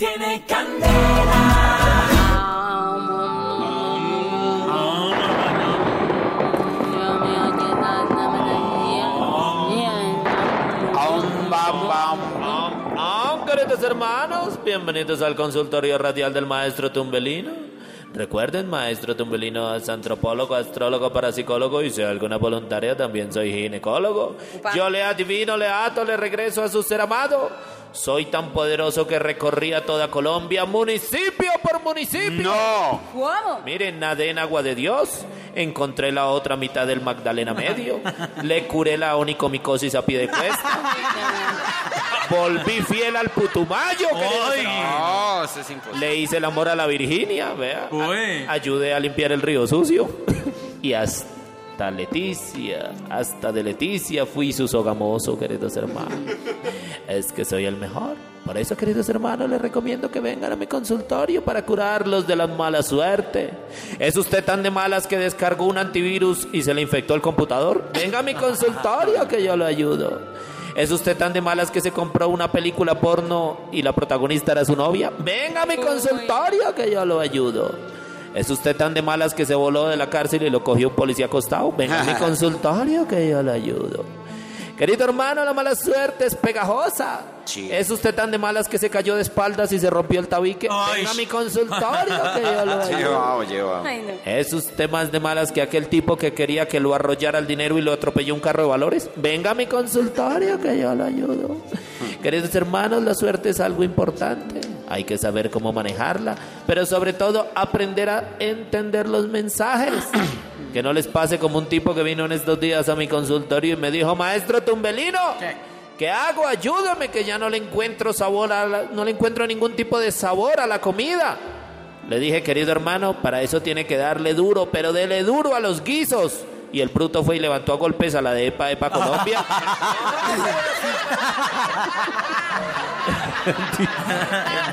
Tiene candela. Queridos hermanos, bienvenidos al consultorio radial del maestro Tumbelino. Recuerden, maestro Tumbelino es antropólogo, astrólogo, parapsicólogo y si hay alguna voluntaria también soy ginecólogo. Yo le adivino, le ato, le regreso a su ser amado. Soy tan poderoso que recorría toda Colombia, municipio por municipio. No. ¿Cómo? Miren, nadé en agua de Dios. Encontré la otra mitad del Magdalena medio. Le curé la onicomicosis a pie de cuesta. Volví fiel al Putumayo. hermanos. No, eso es imposible. Le hice el amor a la Virginia, vea. Uy. A- ayudé a limpiar el río sucio. y hasta Leticia, hasta de Leticia fui su sogamoso, queridos hermanos. Es que soy el mejor. Por eso, queridos hermanos, les recomiendo que vengan a mi consultorio para curarlos de la mala suerte. ¿Es usted tan de malas que descargó un antivirus y se le infectó el computador? Venga a mi consultorio que yo lo ayudo. ¿Es usted tan de malas que se compró una película porno y la protagonista era su novia? Venga a mi consultorio que yo lo ayudo. ¿Es usted tan de malas que se voló de la cárcel y lo cogió un policía acostado? Venga a mi consultorio que yo lo ayudo. Querido hermano, la mala suerte es pegajosa. Sí. ¿Es usted tan de malas que se cayó de espaldas y se rompió el tabique? Ay. Venga a mi consultorio que yo lo ayudo. Llevado, llevado. Ay, no. ¿Es usted más de malas que aquel tipo que quería que lo arrollara el dinero y lo atropelló un carro de valores? Venga a mi consultorio que yo lo ayudo. Queridos hermanos, la suerte es algo importante. Hay que saber cómo manejarla, pero sobre todo aprender a entender los mensajes. Que no les pase como un tipo que vino en estos días a mi consultorio y me dijo, maestro Tumbelino, ¿qué hago? Ayúdame que ya no le encuentro sabor, a la- no le encuentro ningún tipo de sabor a la comida. Le dije, querido hermano, para eso tiene que darle duro, pero dele duro a los guisos. Y el bruto fue y levantó a golpes a la de EPA EPA Colombia.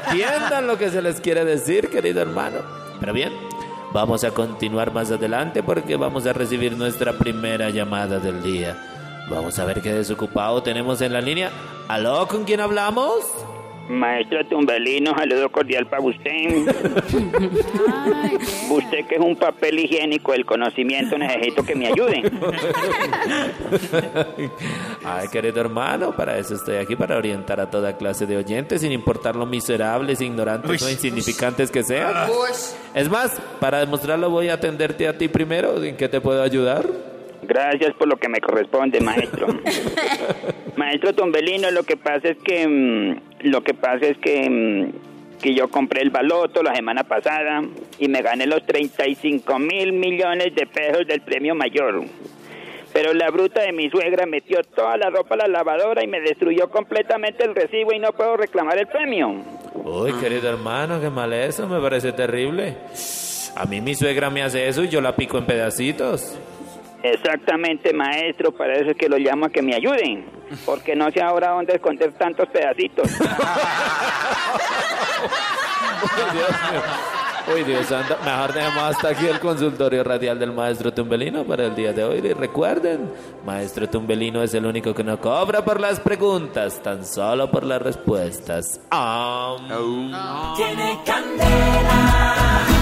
Entiendan lo que se les quiere decir, querido hermano. Pero bien, vamos a continuar más adelante porque vamos a recibir nuestra primera llamada del día. Vamos a ver qué desocupado tenemos en la línea. ¿Aló? ¿Con quién hablamos? Maestro Tumbelino, saludo cordial para usted. usted que es un papel higiénico del conocimiento, necesito que me ayude. Ay, querido hermano, para eso estoy aquí, para orientar a toda clase de oyentes, sin importar lo miserables, ignorantes o insignificantes que sean. Es más, para demostrarlo voy a atenderte a ti primero. ¿En qué te puedo ayudar? Gracias por lo que me corresponde, maestro. maestro Tumbelino, lo que pasa es que mm, lo que pasa es que mm, que yo compré el baloto la semana pasada y me gané los 35 mil millones de pesos del premio mayor. Pero la bruta de mi suegra metió toda la ropa a la lavadora y me destruyó completamente el recibo y no puedo reclamar el premio. Uy, querido hermano, qué mal eso, me parece terrible. A mí mi suegra me hace eso y yo la pico en pedacitos. Exactamente, maestro, para eso es que lo llamo a que me ayuden, porque no sé ahora dónde esconder tantos pedacitos. Uy, Dios mío. Uy, Dios santo. Mejor dejemos hasta aquí el consultorio radial del maestro Tumbelino para el día de hoy. Y recuerden, maestro Tumbelino es el único que no cobra por las preguntas, tan solo por las respuestas. Am. Tiene candela.